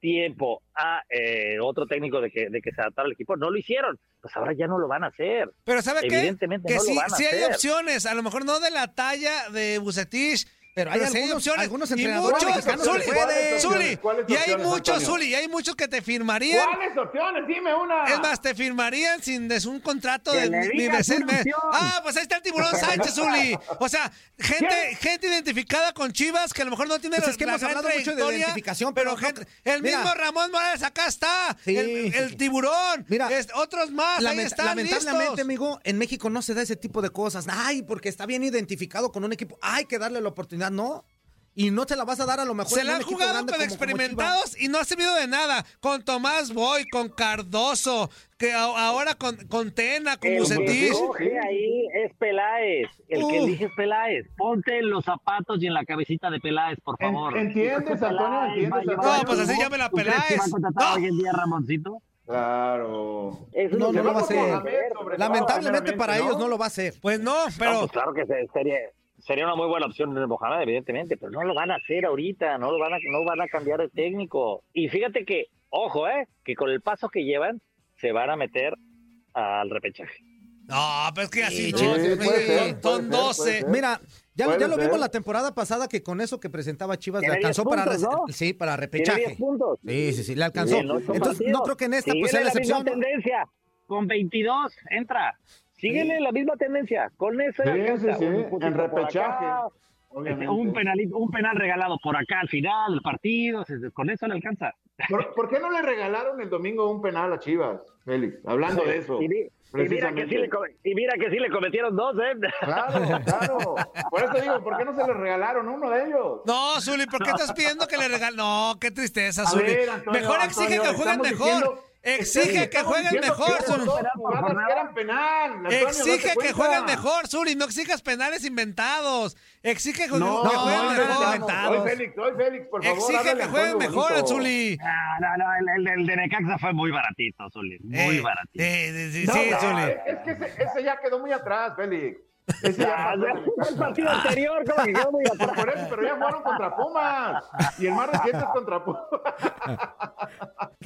tiempo a eh, otro técnico de que, de que se adaptara al equipo, no lo hicieron. Pues ahora ya no lo van a hacer. pero ¿sabe qué? Evidentemente Que no lo sí, van a sí hay opciones, a lo mejor no de la talla de Bucetich, Pero hay Pero sí algunos, opciones. algunos y muchos, Zuli. Zuli, ¿Cuáles y hay muchos, Antonio? Zuli, y hay muchos que te firmarían. ¿Cuáles opciones? Dime una. Es más, te firmarían sin des un contrato Que de meses. opción. Ah, pues ahí está el tiburón Sánchez, Zuli. O sea, gente, gente identificada con Chivas que a lo mejor no tiene Pues la, es que la hemos hablado mucho de identificación, pero, gente, el Mira. mismo Ramón Morales acá está, Sí, el, tiburón, Mira, es- otros más, ahí están lamentablemente, listos. amigo, en México no se da ese tipo de cosas. Ay, porque está bien identificado con un equipo. Hay que darle la oportunidad. No. Y no te la vas a dar a lo mejor. Se la han jugado con como- como Chivas. experimentados y no ha servido de nada. Con Tomás Boy, con Cardoso, que ahora con, con Tena, con que Bucetich. escoge ahí es Peláez. El que Uf. elige es Peláez. Ponte en los zapatos y en la cabecita de Peláez, por favor. ¿entiendes, Antonio? ¿Entiendes? No, pues así llame la ¿Tú crees que Peláez. va a contratar No. hoy en día a Ramoncito? Claro. Eso No, no lo va a hacer. Lamentablemente para ellos ¿no? lo va a hacer. Pues no, No, pero pues claro que se- sería, sería una muy buena opción de Mohamed, evidentemente, pero no lo van a hacer ahorita, no lo van a, no van a cambiar de técnico. Y fíjate que, ojo, eh, que con el paso que llevan, se van a meter al repechaje. No, pues que así Sí, no. sí, son- puede ser, son puede ser, 12. puede ser. Mira, ya, ya lo vimos la temporada pasada que con eso que presentaba Chivas le alcanzó 10 para ¿no? sí, para repechaje. 10 puntos. Sí, sí, sí, le alcanzó. Entonces, partidos. no creo que en esta pues sea la excepción. tendencia, con 22, entra. Síguele la misma tendencia, con eso le Sí, alcanza. sí, sí, Un puntito en por repechaje, acá, obviamente. Un, penalito, un penal regalado por acá al final del partido, con eso le alcanza. ¿Por, por qué no le regalaron el domingo un penal a Chivas, Félix? Hablando de eso. Y, mi- y mira que sí le, co- y mira que sí le cometieron dos, ¿eh? Claro, claro. Por eso digo, ¿por qué no se le regalaron uno de ellos? No, Zuli, ¿por qué estás pidiendo que le regalen? No, qué tristeza, Zuli. ver, Antonio, mejor exige Antonio, que jueguen mejor. diciendo- exige que jueguen mejor, Zuli. Exige que jueguen mejor, Zuli. No exijas penales inventados. Exige que, No, que no, jueguen no, mejor. no, Hoy Félix, hoy Félix, por favor. Exige que jueguen mejor. Zuli. No, no, no, el, el, el de Necaxa fue muy baratito, Zuli. Muy Eh, baratito. eh, sí, sí, No, sí, no, Zuli. Es que ese, ese ya quedó muy atrás, Félix. Ya fue el partido anterior, como que quedó muy atrás. Por eso, pero ya fueron contra Pumas. Y el más reciente es contra Pumas.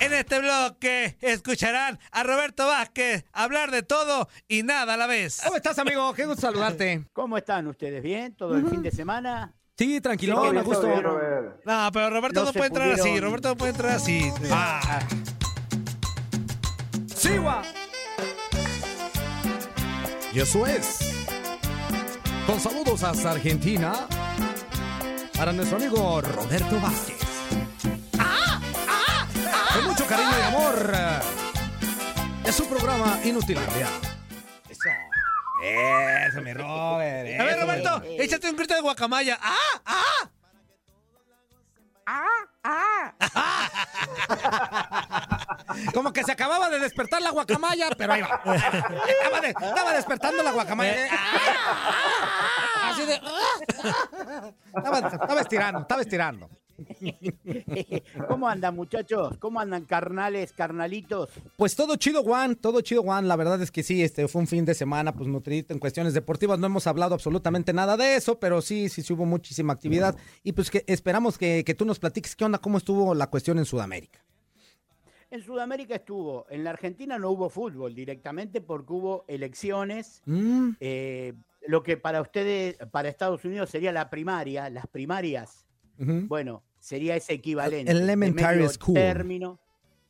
En este bloque escucharán a Roberto Vázquez hablar de todo y nada a la vez. ¿Cómo estás, amigo? Qué gusto saludarte. ¿Cómo están ustedes? ¿Bien? ¿Todo el fin de semana? Sí, tranquilo, Sí, bien, gusto. bien. No, pero Roberto no, puede entrar así. Roberto no puede entrar así. Ah, Siwa. Y eso es. Con saludos hasta Argentina. Para nuestro amigo Roberto Vázquez. Cariño y amor. Es un programa Inutilandia. Eso. Eso, mi Robert. a ver, eso, mi Roberto, Robert. échate un grito de guacamaya. ¡Ah! ¡Ah! Como que se acababa de despertar la guacamaya, pero ahí va. Estaba, de- estaba despertando la guacamaya. Así de. Estaba, estaba estirando, estaba estirando. ¿Cómo andan, muchachos? ¿Cómo andan, carnales, carnalitos? Pues todo chido, Juan, todo chido, Juan. La verdad es que sí, este fue un fin de semana, pues nutridito en cuestiones deportivas. No hemos hablado absolutamente nada de eso, pero sí, sí, sí hubo muchísima actividad. Y pues que esperamos que, que tú nos platiques qué onda, cómo estuvo la cuestión en Sudamérica. En Sudamérica estuvo, en la Argentina no hubo fútbol directamente porque hubo elecciones. Mm, eh, lo que para ustedes, para Estados Unidos sería la primaria, las primarias, bueno, sería ese equivalente. Elementary school. Término,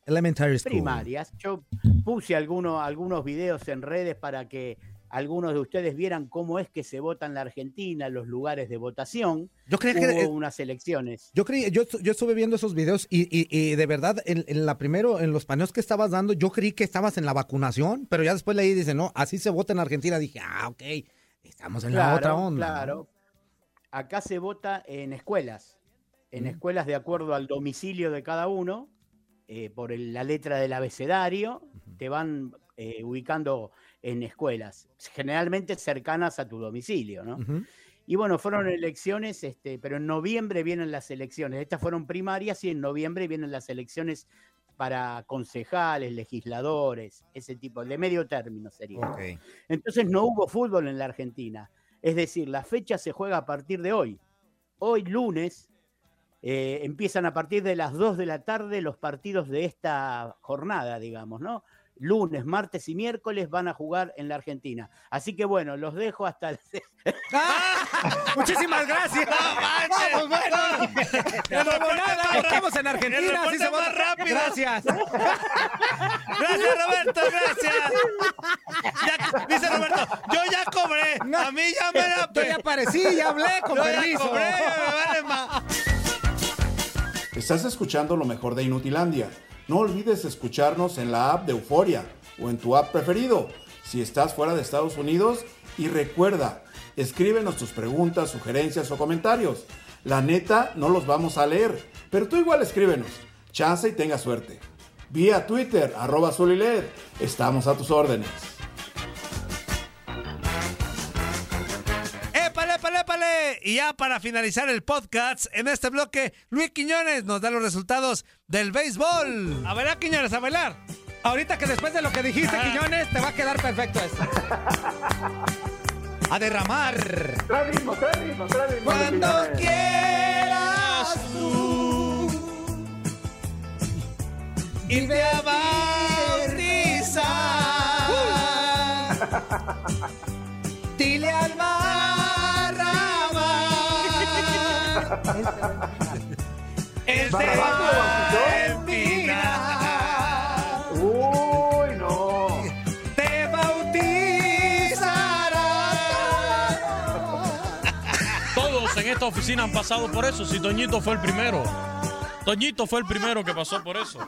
Elementary School. primarias. Yo puse algunos, algunos videos en redes para que algunos de ustedes vieran cómo es que se vota en la Argentina, los lugares de votación. Yo creía que Hubo eh, unas elecciones. Yo creí, yo, yo estuve viendo esos videos y, y- y de verdad, en, en la primero, en los paneos que estabas dando, yo creí que estabas en la vacunación, pero ya después leí y dice, no, así se vota en Argentina. Dije, ah, ok, estamos en la otra onda. ¿no? Claro. Acá se vota en escuelas, en escuelas de acuerdo al domicilio de cada uno, eh, por el- la letra del abecedario, te van eh, ubicando en escuelas, generalmente cercanas a tu domicilio, ¿no? Y bueno, fueron elecciones, este, pero en noviembre vienen las elecciones. Estas fueron primarias y en noviembre vienen las elecciones para concejales, legisladores, ese tipo, de medio término sería. Entonces no hubo fútbol en la Argentina. Es decir, la fecha se juega a partir de hoy. Hoy lunes eh, empiezan a partir de las 2 de la tarde los partidos de esta jornada, digamos, ¿no? Lunes, martes y miércoles van a jugar en la Argentina. Así que bueno, los dejo hasta el... Muchísimas gracias. Vamos, bueno. No, nada, estamos en Argentina. Así se más rápido. Gracias. Gracias, Roberto, gracias. Ya- dice Roberto, yo ya cobré. A mí ya me la Yo ya aparecí, ya hablé, con Yo ya permiso. cobré, me vale más. Estás escuchando lo mejor de Inutilandia. No olvides escucharnos en la app de Euforia o en tu app preferido si estás fuera de Estados Unidos y recuerda, escríbenos tus preguntas, sugerencias o comentarios. La neta no los vamos a leer, pero tú igual escríbenos. Chance y tenga suerte. Vía Twitter, arroba Zuliled. Estamos a tus órdenes. Y ya para finalizar el podcast, en este bloque, Luis Quiñones nos da los resultados del béisbol. A bailar, Quiñones, a bailar. Ahorita que después de lo que dijiste, Ah. Quiñones, te va a quedar perfecto esto. A derramar. Trae ritmo, trae ritmo, trae ritmo. Cuando Quiñones. quieras tú irte a bautizar. Dile al Él te ¿Barrabás lo bautizó? empinar. Uy, no. Te bautizará. Todos en esta oficina han pasado por eso. Si Toñito fue el primero. Toñito fue el primero que pasó por eso.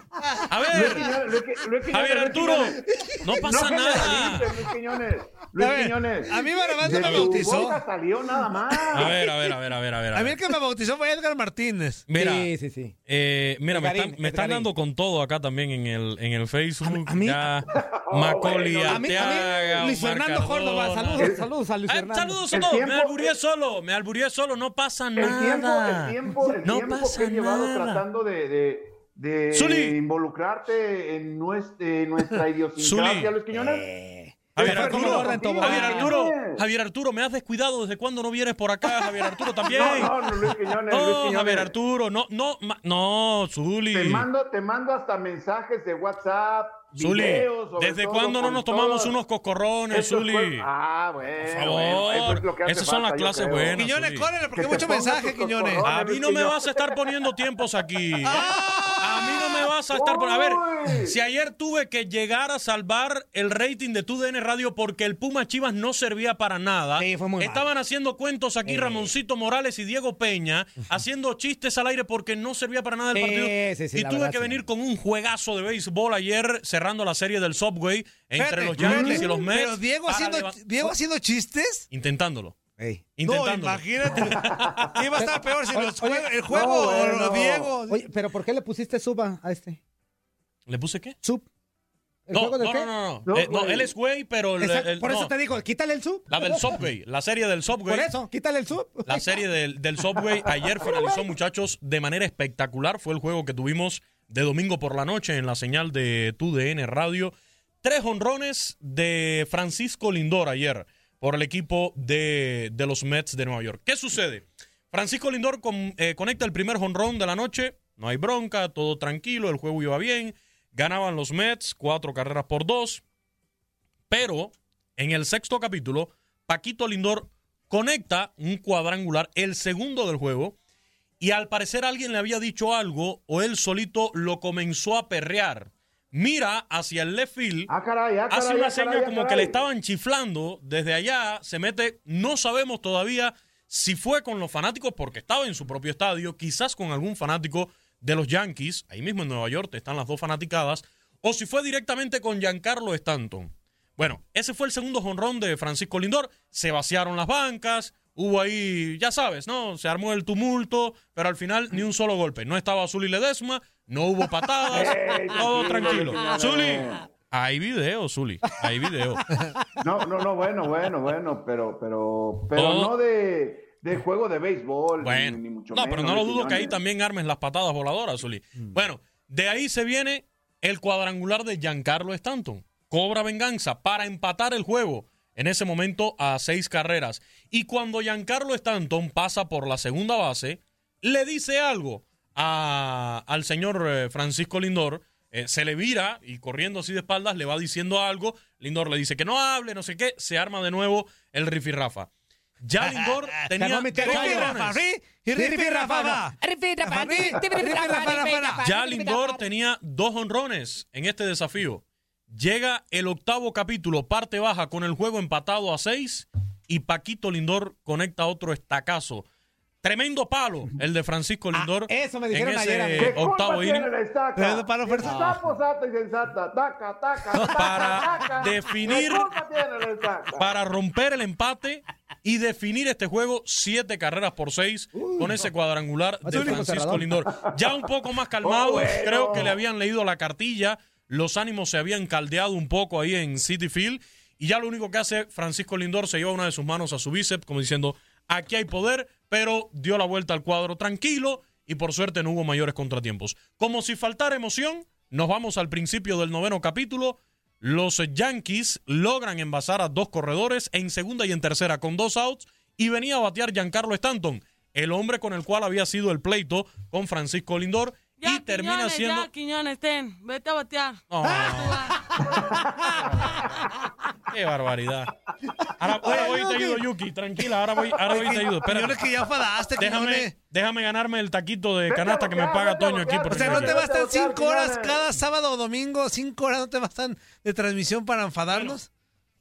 A Luis ver, Quiñones, Luis Qui- Luis Quiñones, Javier Luis Arturo, Quiñones. no pasa No nada. generalices, Luis Quiñones. Luis A ver, Quiñones. a mí Barrabás no De me tu bautizó. salió nada más. A ver, a ver, a ver, a ver, a ver. a A mí el que me bautizó fue Edgar Martínez. Mira, Sí, sí, sí. eh, mira, me están, me están dando con todo acá también en el, en el Facebook. A mí- ya, Macaulay, bueno. A mí, a mí, Luis Fernando Córdoba, saludos, saludos a Luis Fernando. saludos a todos. Me tiempo- alburié solo, me alburié solo, no pasa El tiempo, nada. el tiempo, el no tiempo pasa que he llevado nada. tratando de, de, de Zuli. involucrarte en nuestra, en nuestra idiosincrasia, Luis Quiñones. Eh, Javier Arturo. Javier Arturo. Javier Arturo, me has descuidado desde cuándo no vienes por acá, Javier Arturo también. No, no, no, Luis Quiñones, No, Luis Quiñones. Javier Arturo, no, no, ma- no, Zuli. Te mando, te mando hasta mensajes de WhatsApp, Zuli, ¿desde cuándo no nos tomamos unos coscorrones, Estos Zuli? fue- Ah, bueno, Por bueno, favor, eso es lo que hace esas son falta, las yo clases buenas. Quiñones, Zuli. córrele, porque Que hay mucho mensaje, Quiñones. cocorrones. A mí no me vas a estar poniendo tiempos aquí. A mí no me vas a estar poniendo. A ver, si ayer tuve que llegar a salvar el rating de TUDN Radio porque el Puma Chivas no servía para nada. Sí, fue muy mal. Estaban haciendo cuentos aquí Ramoncito Morales y Diego Peña, haciendo chistes al aire porque no servía para nada el partido. sí, sí, y tuve verdad, que sí. venir con un juegazo de béisbol ayer cerrando la serie del Subway entre los Yankees y los Mets. Pero Diego haciendo, Diego haciendo chistes. Intentándolo. Ey. No, imagínate. Iba a estar peor si los Oye, jue- el juego no, o bueno. los Diego. Oye, pero ¿por qué le pusiste suba a este? ¿Le puse qué? Sub. ¿El No, juego del no, qué? no, no, no. No, Eh, no, él es güey, pero el- por eso no. te digo, quítale el sub. La del Subway, la serie del Subway. Por eso, quítale el sub. La serie del, del Subway ayer finalizó, muchachos, de manera espectacular. Fue el juego que tuvimos de domingo por la noche en la señal de TUDN Radio. Tres honrones de Francisco Lindor ayer por el equipo de, de los Mets de Nueva York. ¿Qué sucede? Francisco Lindor eh, conecta el primer honrón de la noche. No hay bronca, todo tranquilo, el juego iba bien. Ganaban los Mets, cuatro carreras por dos. Pero en el sexto capítulo, Paquito Lindor conecta un cuadrangular, el segundo del juego, y al parecer alguien le había dicho algo o él solito lo comenzó a perrear. Mira hacia el left field, Ah, caray, ah, hace una ah, seña caray, ah, como que le estaban chiflando desde allá, se mete, no sabemos todavía si fue con los fanáticos porque estaba en su propio estadio, quizás con algún fanático de los Yankees, ahí mismo en Nueva York están las dos fanaticadas, o si fue directamente con Giancarlo Stanton. Bueno, ese fue el segundo jonrón de Francisco Lindor. Se vaciaron las bancas, hubo ahí, ya sabes, ¿no? Se armó el tumulto, pero al final ni un solo golpe. No estaba Zuli Ledesma, no hubo patadas, Ey, todo tranquilo. Zuli, hay video, Zuli, hay video. No, no, no, bueno, bueno, bueno, pero, pero, pero Todo- no de de juego de béisbol. ni- Bueno, ni mucho no, pero menos, no lo dudo que ahí también armes las patadas voladoras, Zuli. Bueno, de ahí se viene el cuadrangular de Giancarlo Stanton. Cobra venganza para empatar el juego en ese momento a seis carreras. Y cuando Giancarlo Stanton pasa por la segunda base, le dice algo a- al señor eh, Francisco Lindor. eh, se le vira y corriendo así de espaldas le va diciendo algo. Lindor le dice que no hable, no sé qué. Se arma de nuevo el rifirrafa. Ya Lindor tenía Ya Lindor tenía dos honrones en este desafío. Llega el octavo capítulo, parte baja, con el juego empatado a seis y Paquito Lindor conecta otro estacazo. Tremendo palo el de Francisco Lindor eso me en dijeron mí. ese ¿Qué culpa octavo tiene inning la estaca? Tremendo palo, fuerza. Está posata y sensata. Taca, taca, taca, Para taca. definir- ¿Qué culpa tiene la estaca? para romper el empate y definir este juego siete carreras por seis con ese cuadrangular de Francisco. Lindor. Ya un poco más calmado, Oh, bueno. creo que le habían leído la cartilla, los ánimos se habían caldeado un poco ahí en City Field y ya lo único que hace Francisco Lindor se lleva una de sus manos a su bíceps como diciendo, aquí hay poder, pero dio la vuelta al cuadro tranquilo y por suerte no hubo mayores contratiempos. Como si faltara emoción, nos vamos al principio del noveno capítulo. Los Yankees logran envasar a dos corredores en segunda y en tercera con dos outs y venía a batear Giancarlo Stanton, el hombre con el cual había sido el pleito con Francisco Lindor y termina Quiñones, siendo... Ya, Quiñones, ten, vete a batear. ¡Qué barbaridad! Ahora, ahora voy y te ayudo, Yuki. Tranquila, ahora voy, ahora voy y te ayudo. Quiñones, que ya fadaste, Déjame, déjame ganarme el taquito de canasta que me paga Toño aquí. O sea, no te bastan cinco horas cada sábado o domingo, cinco horas no te bastan de transmisión para enfadarnos.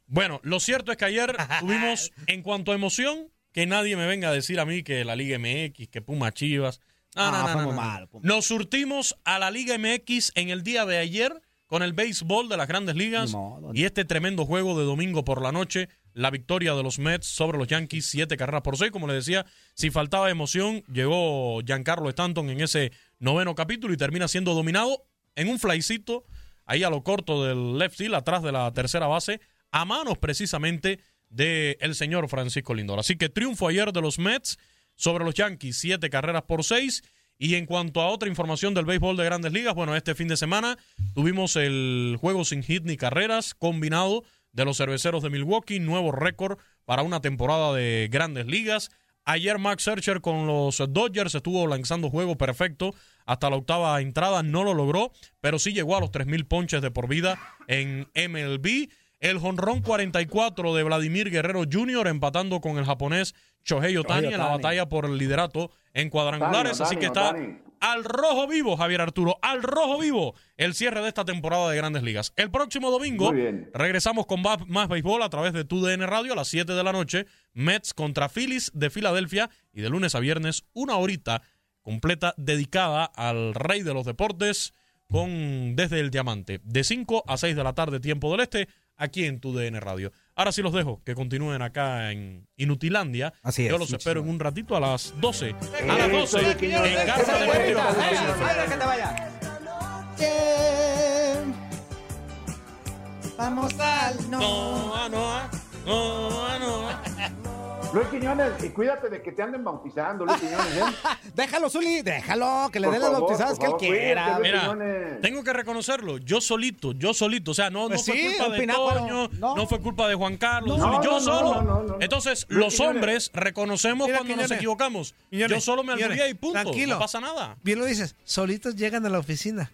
Bueno, lo cierto es que ayer tuvimos, en cuanto a emoción, que nadie me venga a decir a mí que la Liga MX, que Puma Chivas. No, Ah, no, no, fue no, no. mal. Nos surtimos a la Liga MX en el día de ayer con el béisbol de las grandes ligas modo. y este tremendo juego de domingo por la noche, la victoria de los Mets sobre los Yankees, siete carreras por seis. Como le decía, si faltaba emoción, llegó Giancarlo Stanton en ese noveno capítulo y termina siendo dominado en un flycito ahí a lo corto del left field, atrás de la tercera base, a manos precisamente del el señor Francisco Lindor. Así que triunfo ayer de los Mets sobre los Yankees, siete carreras por seis. Y en cuanto a otra información del béisbol de grandes ligas, bueno, este fin de semana tuvimos el juego sin hit ni carreras combinado de los cerveceros de Milwaukee, nuevo récord para una temporada de grandes ligas. Ayer Max Scherzer con los Dodgers estuvo lanzando juego perfecto hasta la octava entrada, no lo logró, pero sí llegó a los 3.000 ponches de por vida en MLB. El jonrón 44 de Vladimir Guerrero Jr. empatando con el japonés Shohei Otani en la batalla por el liderato en cuadrangulares. Otani, así que está Otani. al rojo vivo, Javier Arturo, al rojo vivo el cierre de esta temporada de Grandes Ligas. El próximo domingo regresamos con más béisbol a través de TUDN Radio a las 7 de la noche. Mets contra Phillies de Filadelfia y de lunes a viernes una horita completa dedicada al rey de los deportes con desde el diamante de 5 a 6 de la tarde tiempo del este aquí en TUDN Radio. Ahora sí los dejo que continúen acá en Inutilandia. Así Yo es, los muchísimas espero en un ratito a las 12. A las Eso, 12 Quiñones, en Casa vaya. Vamos al No, no, no, no. Luis Quiñones, y cuídate de que te anden bautizando, Luis Quiñones. ¿eh? Déjalo, Zuli, déjalo, que le dé las bautizadas que él quiera. cuídate, Mira, Quiñones. tengo que reconocerlo, yo solito, yo solito, o sea, no, Pues no fue culpa de. Toño, No. no. fue culpa de Juan Carlos, No, Zuli, yo solo. no, no, no. Entonces, Luis los Quiñones. hombres reconocemos Mira, cuando nos equivocamos. Quiñones, yo solo me aludía y punto, tranquilo. no pasa nada. Bien lo dices, solitos llegan a la oficina.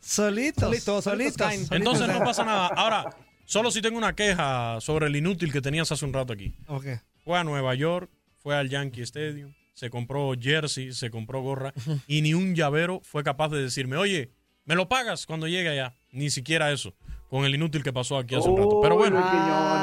Solitos. Solitos, solitos caen. Entonces no pasa nada. Ahora, solo si tengo una queja sobre el inútil que tenías hace un rato aquí. Ok. Fue a Nueva York, fue al Yankee Stadium, se compró jersey, se compró gorra y ni un llavero fue capaz de decirme, oye, ¿me lo pagas cuando llegue allá? Ni siquiera eso, con el inútil que pasó aquí hace un rato. Pero bueno,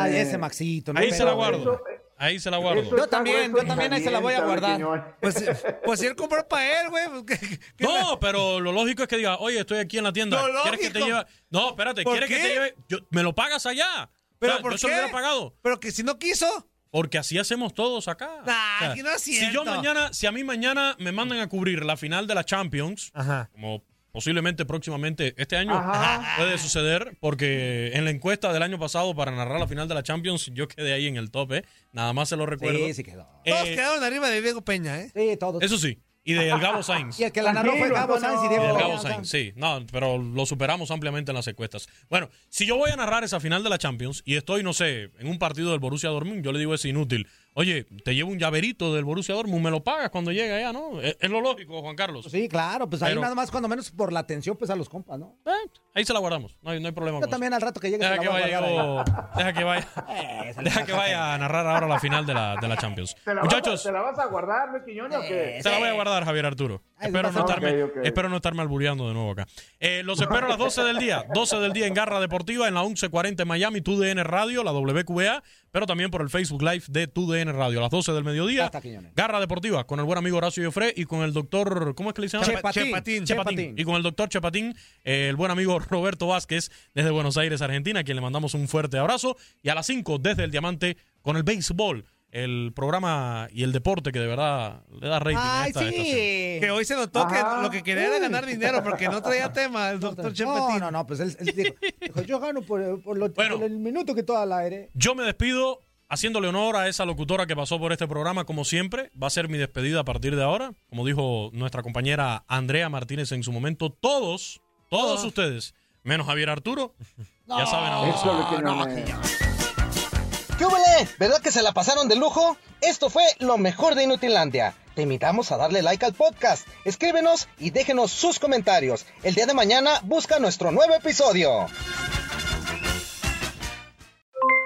ese Maxito. no ahí se la guardo. Ahí se la guardo. eso Yo también, yo también ahí se la voy a guardar. Pues, pues si él compró para él, güey. pues, ¿qué- qué- No, pero lo lógico es que diga, oye, estoy aquí en la tienda. Lo ¿Quieres que te lógico. lleve? No, espérate, ¿Por ¿quieres que te lleve? Yo- ¿Me lo pagas allá? ¿Pero O sea, por yo se lo hubiera pagado. Pero que si no quiso. Porque así hacemos todos acá. Nah, que no es si yo mañana, si a mí mañana me mandan a cubrir la final de la Champions, Ajá. como posiblemente próximamente este año Ajá. puede suceder porque en la encuesta del año pasado para narrar la final de la Champions yo quedé ahí en el top, ¿eh? Nada más se lo recuerdo. Sí, sí quedó. Eh, Todos quedaron arriba de Diego Peña, ¿eh? Sí, todos. Eso sí, y de El Gabo Sainz. Y el que la narró fue Gabo Sainz y Diego del Peña. Gabo Sainz, sí. No, pero lo superamos ampliamente en las encuestas. Bueno, si yo voy a narrar esa final de la Champions y estoy, no sé, en un partido del Borussia Dortmund, yo le digo es inútil. Oye, te llevo un llaverito del Borussia Dortmund, me lo pagas cuando llegue allá, ¿no? Es, es lo lógico, Juan Carlos. Sí, claro, pues ahí Pero- nada más cuando menos por la atención pues a los compas, ¿no? Eh, ahí se la guardamos, no hay, no hay problema. Yo con eso. también al rato que llegue se Deja la que voy a vaya, deja que vaya. Eh, deja que vaya a narrar ahora la final de la, de la Champions. ¿Te la, Muchachos, ¿Te la vas a guardar, Luis Quiñones, o qué? Se la voy a guardar, Javier Arturo. Ay, Espero no, estarme, Ok, ok. espero no estarme albureando de nuevo acá. Eh, los espero a las 12 del día. 12 del día en Garra Deportiva, en la 1140 en Miami, TUDN Radio, la WQA, pero también por el Facebook Live de TUDN Radio. A las 12 del mediodía, Hasta Quiñones. Garra Deportiva, con el buen amigo Horacio Joffre y con el doctor, ¿cómo es que le dicen? Chepatín, Chepatín, Chepatín. Y con el doctor Chepatín, eh, el buen amigo Roberto Vázquez, desde Buenos Aires, Argentina, a quien le mandamos un fuerte abrazo. Y a las 5, desde el Diamante, con el béisbol, el programa y el deporte que de verdad le da rating a Ay, esta estación. sí. Que hoy se notó que Ajá. lo que quería era ganar dinero porque no traía tema el doctor No, Chepatín. no, no, pues él, él dijo, dijo, yo gano por, por lo- Bueno. por el minuto que todo al aire. Yo me despido haciéndole honor a esa locutora que pasó por este programa, como siempre. Va a ser mi despedida a partir de ahora. Como dijo nuestra compañera Andrea Martínez en su momento, todos, todos ustedes, menos Javier Arturo, ya saben a dónde Eso, son. Luis Quiñones. ¿Qué? ¿Verdad que se la pasaron de lujo? Esto fue lo mejor de Inutilandia. Te invitamos a darle like al podcast, escríbenos y déjenos sus comentarios. El día de mañana busca nuestro nuevo episodio.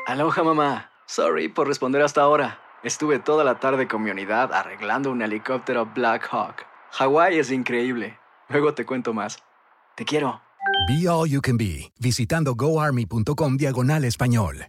Aloha mamá. Sorry por responder hasta ahora. Estuve toda la tarde con mi unidad arreglando un helicóptero Black Hawk. Hawái es increíble. Luego te cuento más. Te quiero. Be All You Can Be, visitando goarmy.com diagonal español.